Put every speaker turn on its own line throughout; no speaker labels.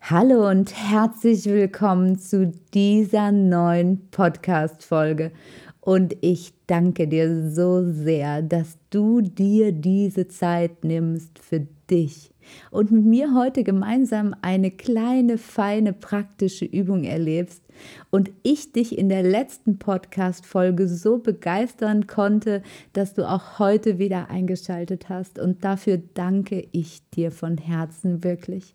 Hallo und herzlich willkommen zu dieser neuen Podcast-Folge. Und ich danke dir so sehr, dass du dir diese Zeit nimmst für dich und mit mir heute gemeinsam eine kleine, feine, praktische Übung erlebst und ich dich in der letzten Podcast-Folge so begeistern konnte, dass du auch heute wieder eingeschaltet hast. Und dafür danke ich dir von Herzen wirklich.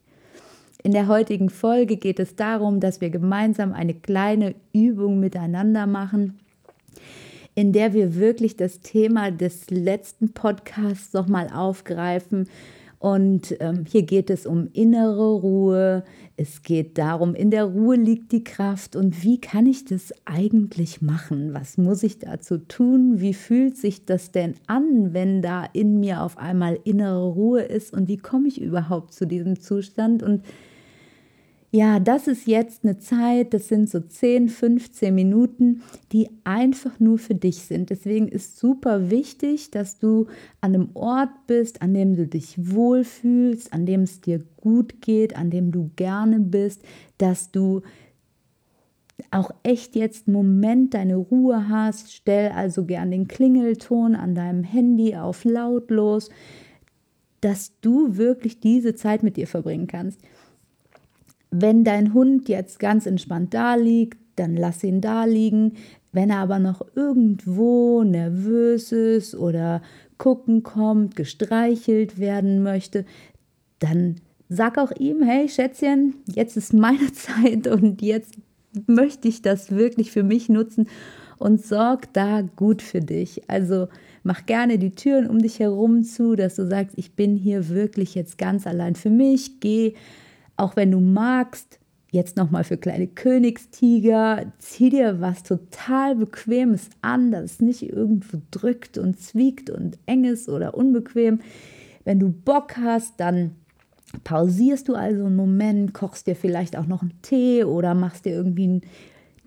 In der heutigen Folge geht es darum, dass wir gemeinsam eine kleine Übung miteinander machen, in der wir wirklich das Thema des letzten Podcasts nochmal aufgreifen. Und ähm, hier geht es um innere Ruhe. Es geht darum, in der Ruhe liegt die Kraft. Und wie kann ich das eigentlich machen? Was muss ich dazu tun? Wie fühlt sich das denn an, wenn da in mir auf einmal innere Ruhe ist? Und wie komme ich überhaupt zu diesem Zustand? Und ja, das ist jetzt eine Zeit, das sind so 10, 15 Minuten, die einfach nur für dich sind. Deswegen ist super wichtig, dass du an einem Ort bist, an dem du dich wohlfühlst, an dem es dir gut geht, an dem du gerne bist, dass du auch echt jetzt einen Moment deine Ruhe hast. Stell also gern den Klingelton an deinem Handy auf lautlos, dass du wirklich diese Zeit mit dir verbringen kannst. Wenn dein Hund jetzt ganz entspannt da liegt, dann lass ihn da liegen. Wenn er aber noch irgendwo nervös ist oder gucken kommt, gestreichelt werden möchte, dann sag auch ihm, hey Schätzchen, jetzt ist meine Zeit und jetzt möchte ich das wirklich für mich nutzen und sorg da gut für dich. Also mach gerne die Türen um dich herum zu, dass du sagst, ich bin hier wirklich jetzt ganz allein für mich, geh auch wenn du magst, jetzt nochmal für kleine Königstiger, zieh dir was total Bequemes an, das nicht irgendwo drückt und zwiegt und eng ist oder unbequem. Wenn du Bock hast, dann pausierst du also einen Moment, kochst dir vielleicht auch noch einen Tee oder machst dir irgendwie ein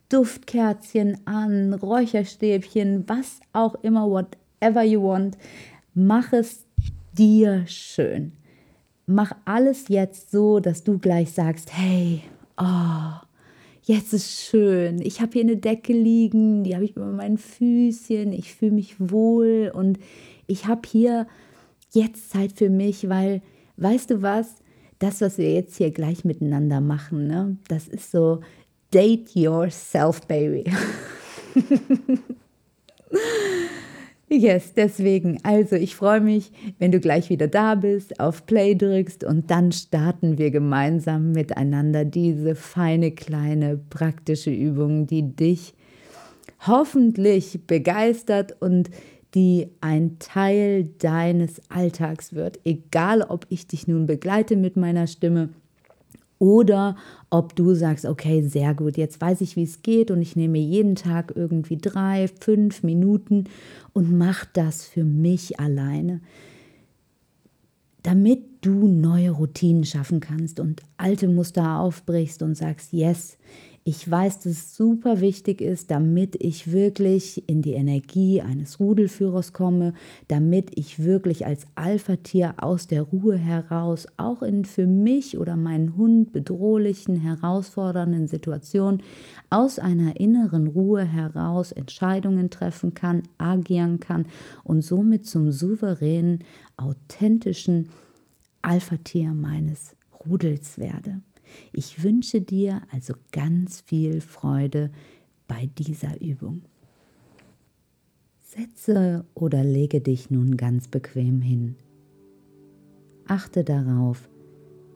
Duftkerzchen an, Räucherstäbchen, was auch immer, whatever you want. Mach es dir schön mach alles jetzt so, dass du gleich sagst, hey, oh, jetzt ist schön. Ich habe hier eine Decke liegen, die habe ich über meinen Füßchen, ich fühle mich wohl und ich habe hier jetzt Zeit für mich, weil, weißt du was, das, was wir jetzt hier gleich miteinander machen, ne, das ist so Date Yourself, Baby. Yes, deswegen. Also, ich freue mich, wenn du gleich wieder da bist, auf Play drückst und dann starten wir gemeinsam miteinander diese feine, kleine, praktische Übung, die dich hoffentlich begeistert und die ein Teil deines Alltags wird. Egal, ob ich dich nun begleite mit meiner Stimme oder ob du sagst, okay, sehr gut, jetzt weiß ich, wie es geht und ich nehme jeden Tag irgendwie drei, fünf Minuten und mach das für mich alleine, damit du neue Routinen schaffen kannst und alte Muster aufbrichst und sagst, yes, ich weiß, dass es super wichtig ist, damit ich wirklich in die Energie eines Rudelführers komme, damit ich wirklich als Alpha-Tier aus der Ruhe heraus auch in für mich oder meinen Hund bedrohlichen, herausfordernden Situationen aus einer inneren Ruhe heraus Entscheidungen treffen kann, agieren kann und somit zum souveränen, authentischen Alpha-Tier meines Rudels werde. Ich wünsche dir also ganz viel Freude bei dieser Übung. Setze oder lege dich nun ganz bequem hin. Achte darauf,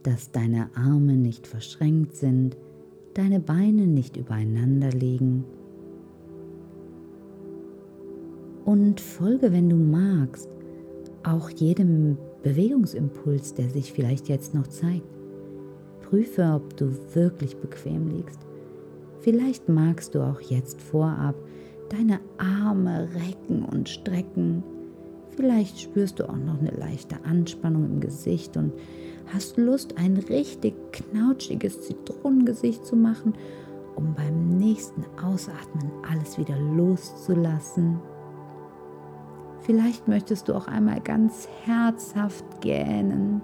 dass deine Arme nicht verschränkt sind, deine Beine nicht übereinander liegen. Und folge, wenn du magst, auch jedem Bewegungsimpuls, der sich vielleicht jetzt noch zeigt. Prüfe, ob du wirklich bequem liegst. Vielleicht magst du auch jetzt vorab deine Arme recken und strecken. Vielleicht spürst du auch noch eine leichte Anspannung im Gesicht und hast Lust, ein richtig knautschiges Zitronengesicht zu machen, um beim nächsten Ausatmen alles wieder loszulassen. Vielleicht möchtest du auch einmal ganz herzhaft gähnen,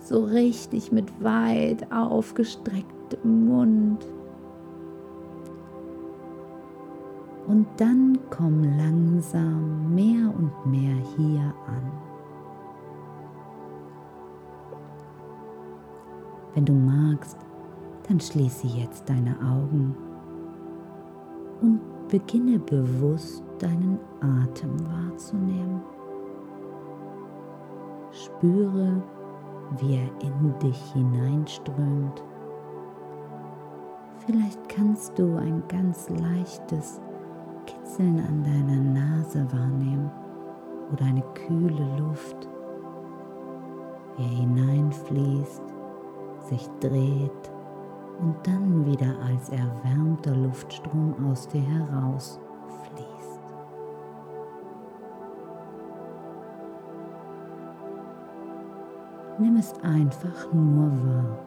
so richtig mit weit aufgestrecktem Mund. Und dann komm langsam mehr und mehr hier an. Wenn du magst, dann schließe jetzt deine Augen und beginne bewusst deinen Atem wahrzunehmen. Spüre, wie er in dich hineinströmt. Vielleicht kannst du ein ganz leichtes Kitzeln an deiner Nase wahrnehmen oder eine kühle Luft, wie er hineinfließt, sich dreht und dann wieder als erwärmter Luftstrom aus dir heraus Nimm es einfach nur wahr.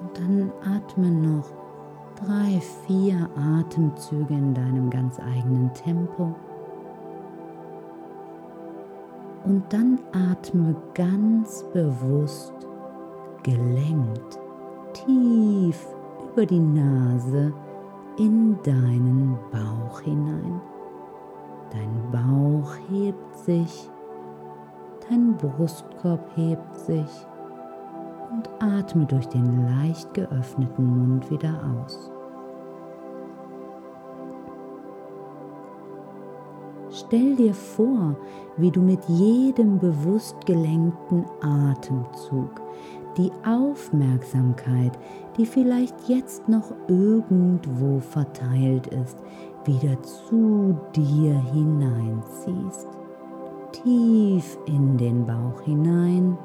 Und dann atme noch drei, vier Atemzüge in deinem ganz eigenen Tempo. Und dann atme ganz bewusst, gelenkt, tief über die Nase in deinen Bauch hinein. Dein Bauch hebt sich, dein Brustkorb hebt sich und atme durch den leicht geöffneten Mund wieder aus. Stell dir vor, wie du mit jedem bewusst gelenkten Atemzug die Aufmerksamkeit, die vielleicht jetzt noch irgendwo verteilt ist, wieder zu dir hineinziehst. Tief in den Bauch hinein.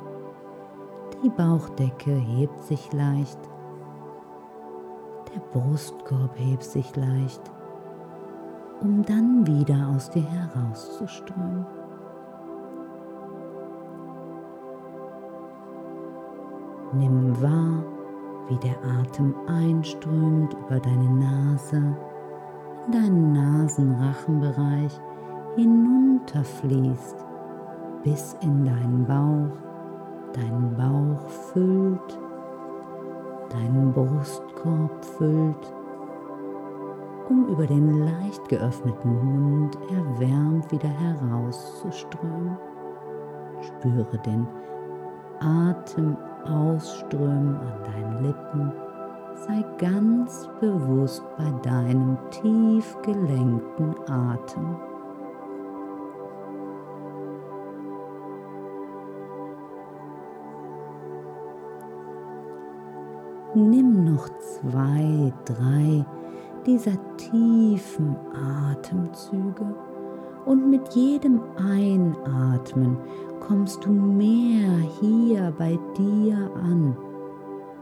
Die Bauchdecke hebt sich leicht. Der Brustkorb hebt sich leicht um dann wieder aus dir herauszuströmen. Nimm wahr, wie der Atem einströmt über deine Nase, in deinen Nasenrachenbereich hinunterfließt bis in deinen Bauch, deinen Bauch füllt, deinen Brustkorb füllt um über den leicht geöffneten Mund erwärmt wieder herauszuströmen. Spüre den Atem ausströmen an deinen Lippen. Sei ganz bewusst bei deinem tief gelenkten Atem. Nimm noch zwei, drei dieser tiefen Atemzüge und mit jedem Einatmen kommst du mehr hier bei dir an,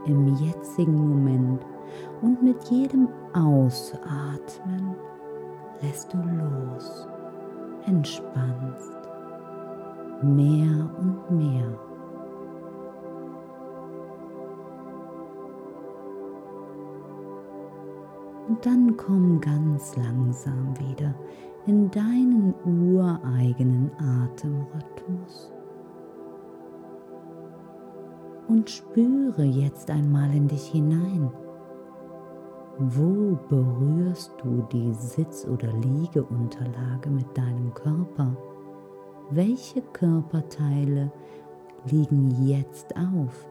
im jetzigen Moment und mit jedem Ausatmen lässt du los, entspannst mehr und mehr. Und dann komm ganz langsam wieder in deinen ureigenen Atemrhythmus. Und spüre jetzt einmal in dich hinein. Wo berührst du die Sitz- oder Liegeunterlage mit deinem Körper? Welche Körperteile liegen jetzt auf?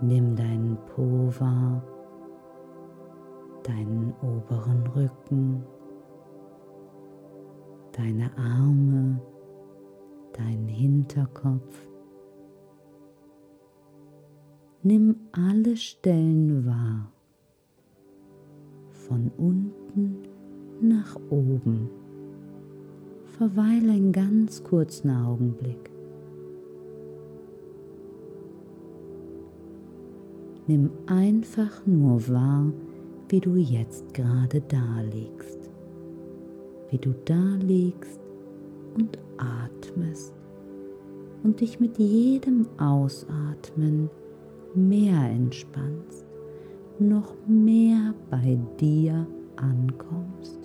Nimm deinen Po wahr, deinen oberen Rücken, deine Arme, deinen Hinterkopf. Nimm alle Stellen wahr, von unten nach oben, verweile einen ganz kurzen Augenblick. Nimm einfach nur wahr, wie du jetzt gerade da liegst, wie du da liegst und atmest und dich mit jedem Ausatmen mehr entspannst, noch mehr bei dir ankommst.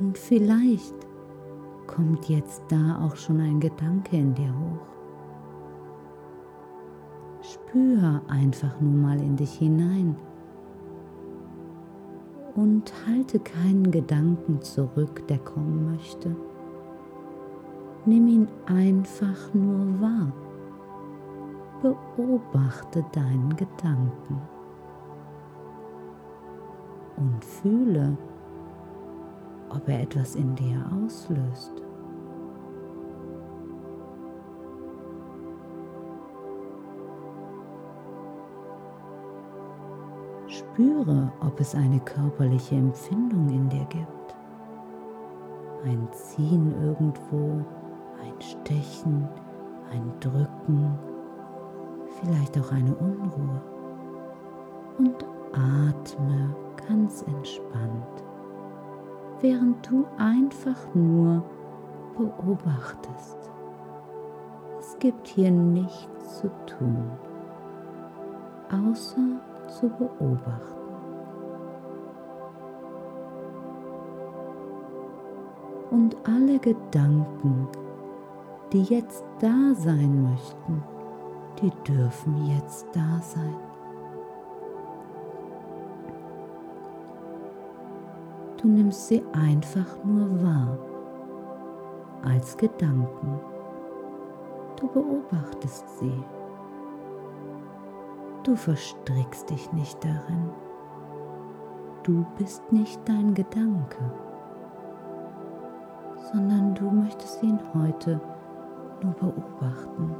Und vielleicht kommt jetzt da auch schon ein Gedanke in dir hoch. Spür einfach nur mal in dich hinein und halte keinen Gedanken zurück, der kommen möchte. Nimm ihn einfach nur wahr. Beobachte deinen Gedanken und fühle, ob er etwas in dir auslöst. Spüre, ob es eine körperliche Empfindung in dir gibt. Ein Ziehen irgendwo, ein Stechen, ein Drücken, vielleicht auch eine Unruhe. Und atme ganz entspannt während du einfach nur beobachtest. Es gibt hier nichts zu tun, außer zu beobachten. Und alle Gedanken, die jetzt da sein möchten, die dürfen jetzt da sein. Du nimmst sie einfach nur wahr als Gedanken. Du beobachtest sie. Du verstrickst dich nicht darin. Du bist nicht dein Gedanke, sondern du möchtest ihn heute nur beobachten.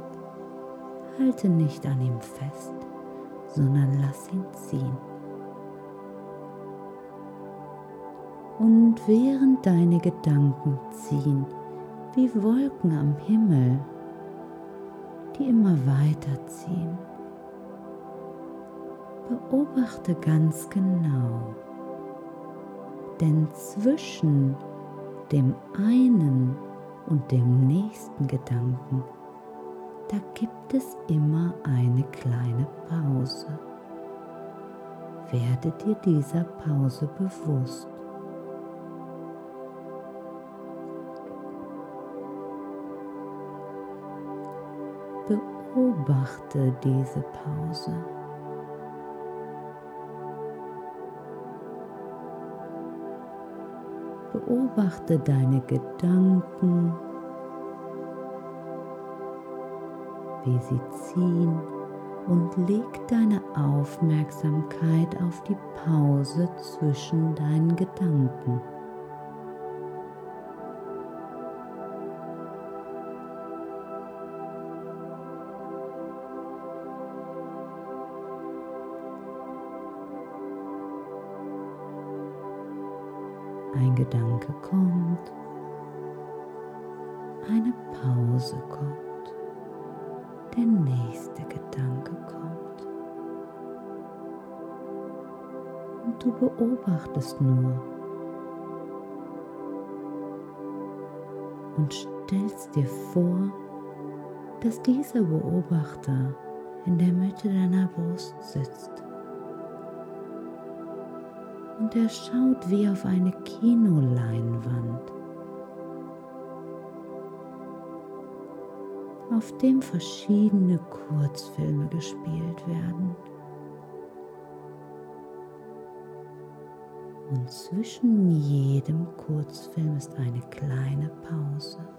Halte nicht an ihm fest, sondern lass ihn ziehen. Und während deine Gedanken ziehen, wie Wolken am Himmel, die immer weiter ziehen, beobachte ganz genau, denn zwischen dem einen und dem nächsten Gedanken, da gibt es immer eine kleine Pause. Werde dir dieser Pause bewusst. Beobachte diese Pause. Beobachte deine Gedanken, wie sie ziehen und leg deine Aufmerksamkeit auf die Pause zwischen deinen Gedanken. Gedanke kommt, eine Pause kommt, der nächste Gedanke kommt. Und du beobachtest nur und stellst dir vor, dass dieser Beobachter in der Mitte deiner Brust sitzt und er schaut wie auf eine Kinoleinwand, auf dem verschiedene Kurzfilme gespielt werden. Und zwischen jedem Kurzfilm ist eine kleine Pause.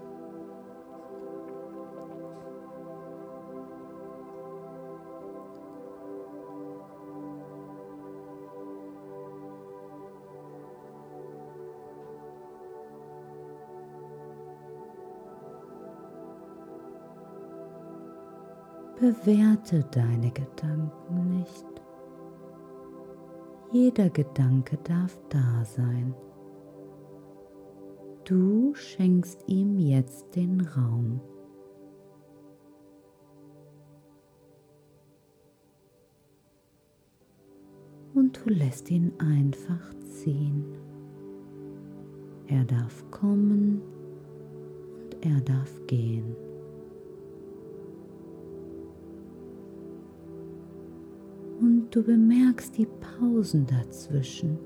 Bewerte deine Gedanken nicht. Jeder Gedanke darf da sein. Du schenkst ihm jetzt den Raum. Und du lässt ihn einfach ziehen. Er darf kommen und er darf gehen. Du bemerkst die Pausen dazwischen,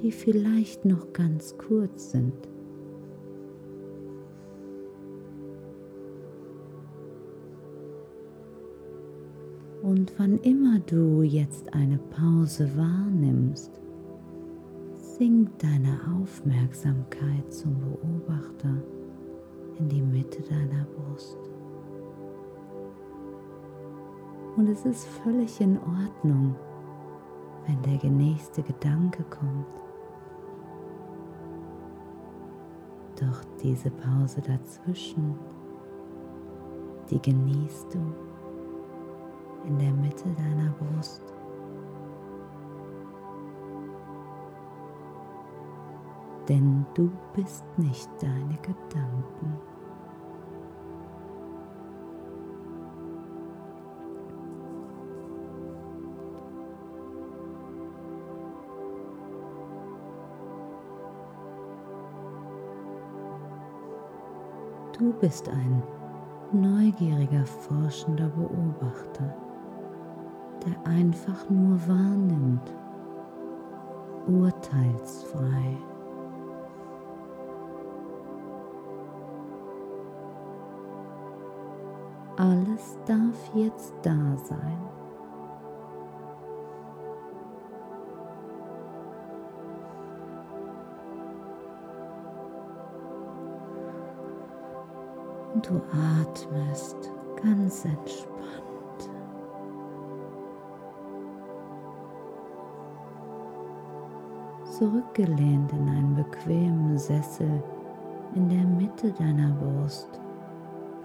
die vielleicht noch ganz kurz sind. Und wann immer du jetzt eine Pause wahrnimmst, sinkt deine Aufmerksamkeit zum Und es ist völlig in Ordnung, wenn der nächste Gedanke kommt. Doch diese Pause dazwischen, die genießt du in der Mitte deiner Brust. Denn du bist nicht deine Gedanken. Du bist ein neugieriger, forschender Beobachter der einfach nur wahrnimmt, urteilsfrei. Alles darf jetzt da sein. Und du atmest ganz entspannt. zurückgelehnt in einen bequemen Sessel in der Mitte deiner Brust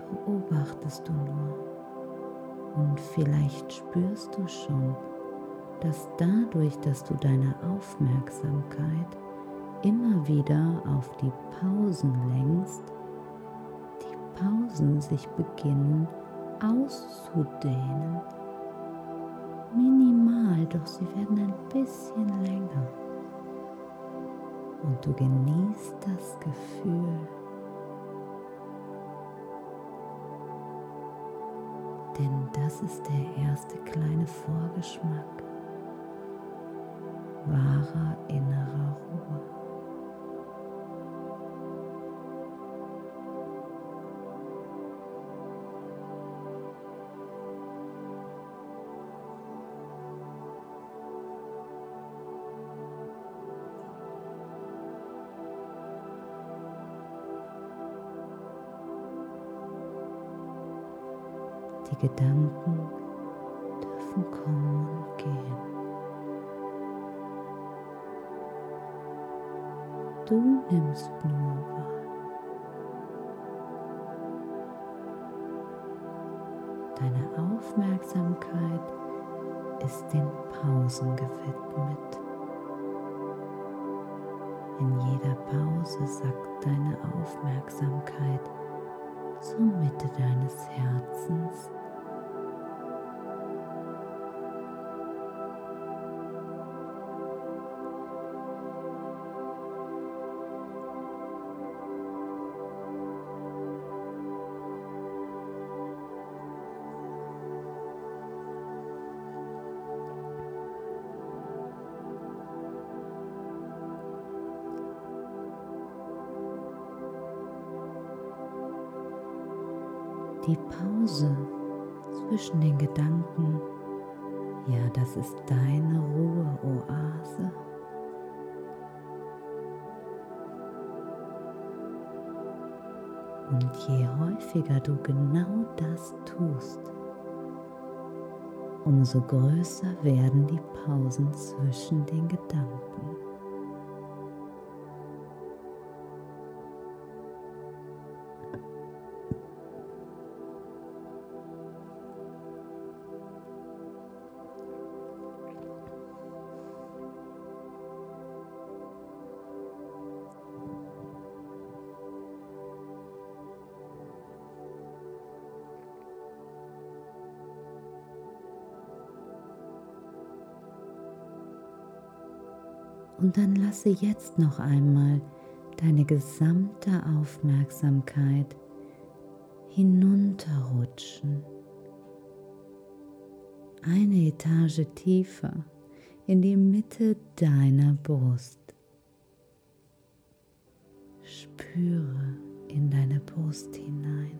beobachtest du nur. Und vielleicht spürst du schon, dass dadurch, dass du deine Aufmerksamkeit immer wieder auf die Pausen lenkst, Pausen sich beginnen auszudehnen. Minimal, doch sie werden ein bisschen länger und du genießt das Gefühl. Denn das ist der erste kleine Vorgeschmack wahrer innerer Die Gedanken dürfen kommen und gehen. Du nimmst nur wahr. Deine Aufmerksamkeit ist den Pausen gewidmet. In jeder Pause sackt deine Aufmerksamkeit zur Mitte deines Herzens Die Pause zwischen den Gedanken, ja, das ist deine Ruheoase. Und je häufiger du genau das tust, umso größer werden die Pausen zwischen den Gedanken. Und dann lasse jetzt noch einmal deine gesamte Aufmerksamkeit hinunterrutschen. Eine Etage tiefer in die Mitte deiner Brust. Spüre in deine Brust hinein.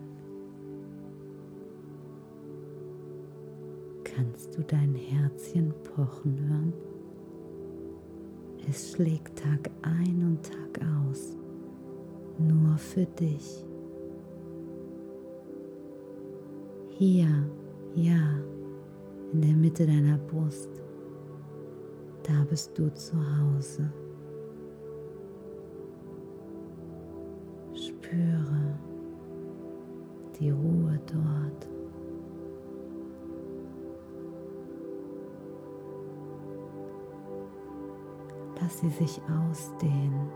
Kannst du dein Herzchen pochen hören? Es schlägt Tag ein und Tag aus, nur für dich. Hier, ja, in der Mitte deiner Brust, da bist du zu Hause. Spüre die Ruhe dort. Lass sie sich ausdehnen.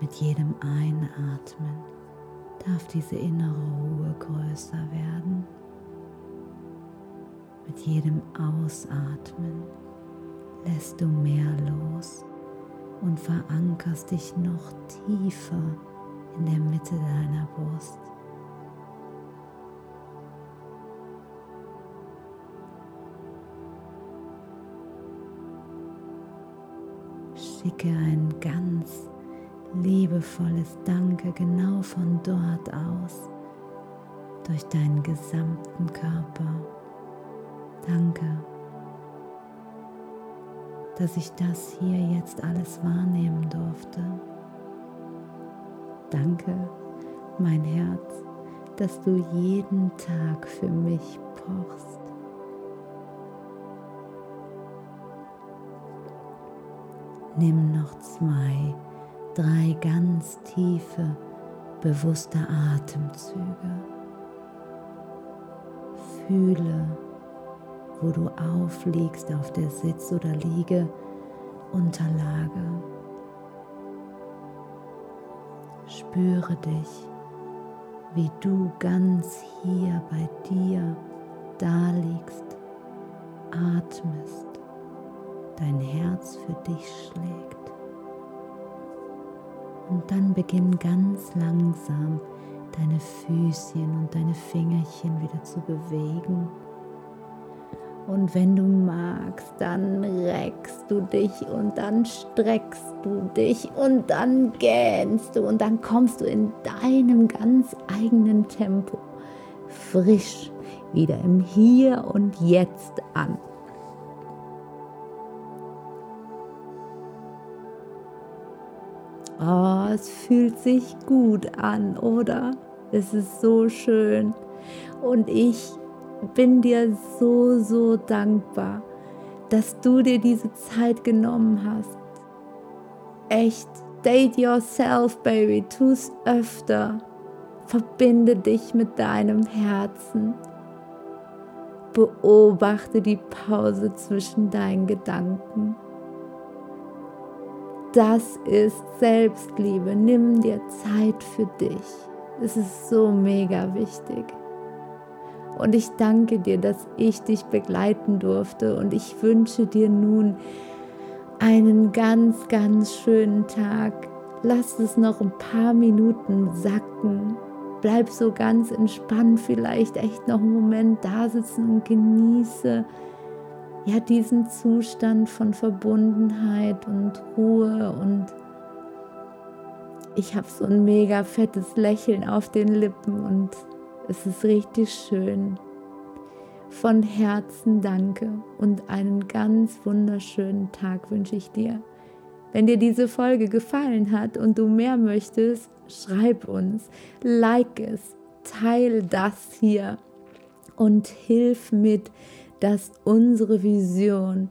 Mit jedem Einatmen darf diese innere Ruhe größer werden. Mit jedem Ausatmen lässt du mehr los und verankerst dich noch tiefer in der Mitte deiner Brust. Schicke ein ganz liebevolles Danke genau von dort aus durch deinen gesamten Körper. Danke, dass ich das hier jetzt alles wahrnehmen durfte. Danke, mein Herz, dass du jeden Tag für mich pochst. Nimm noch zwei, drei ganz tiefe, bewusste Atemzüge. Fühle, wo du aufliegst auf der Sitz- oder Liegeunterlage. Spüre dich, wie du ganz hier bei dir da liegst, atmest dein Herz für dich schlägt. Und dann beginn ganz langsam deine Füßchen und deine Fingerchen wieder zu bewegen. Und wenn du magst, dann reckst du dich und dann streckst du dich und dann gähnst du und dann kommst du in deinem ganz eigenen Tempo frisch wieder im Hier und Jetzt an. Oh, es fühlt sich gut an, oder? Es ist so schön. Und ich bin dir so, so dankbar, dass du dir diese Zeit genommen hast. Echt, date yourself, baby. Tu es öfter. Verbinde dich mit deinem Herzen. Beobachte die Pause zwischen deinen Gedanken. Das ist Selbstliebe. Nimm dir Zeit für dich. Es ist so mega wichtig. Und ich danke dir, dass ich dich begleiten durfte. Und ich wünsche dir nun einen ganz, ganz schönen Tag. Lass es noch ein paar Minuten sacken. Bleib so ganz entspannt, vielleicht echt noch einen Moment da sitzen und genieße ja diesen Zustand von Verbundenheit und Ruhe und ich habe so ein mega fettes Lächeln auf den Lippen und es ist richtig schön. Von Herzen danke und einen ganz wunderschönen Tag wünsche ich dir. Wenn dir diese Folge gefallen hat und du mehr möchtest, schreib uns, like es, teil das hier und hilf mit, dass unsere Vision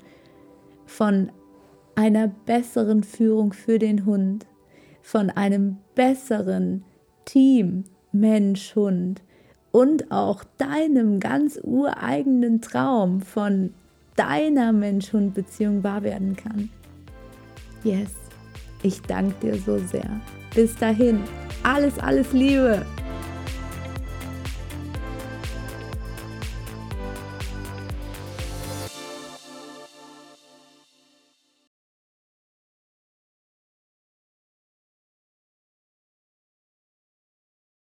von einer besseren Führung für den Hund, von einem besseren Team Mensch-Hund und auch deinem ganz ureigenen Traum von deiner Mensch-Hund-Beziehung wahr werden kann. Yes, ich danke dir so sehr. Bis dahin, alles, alles Liebe.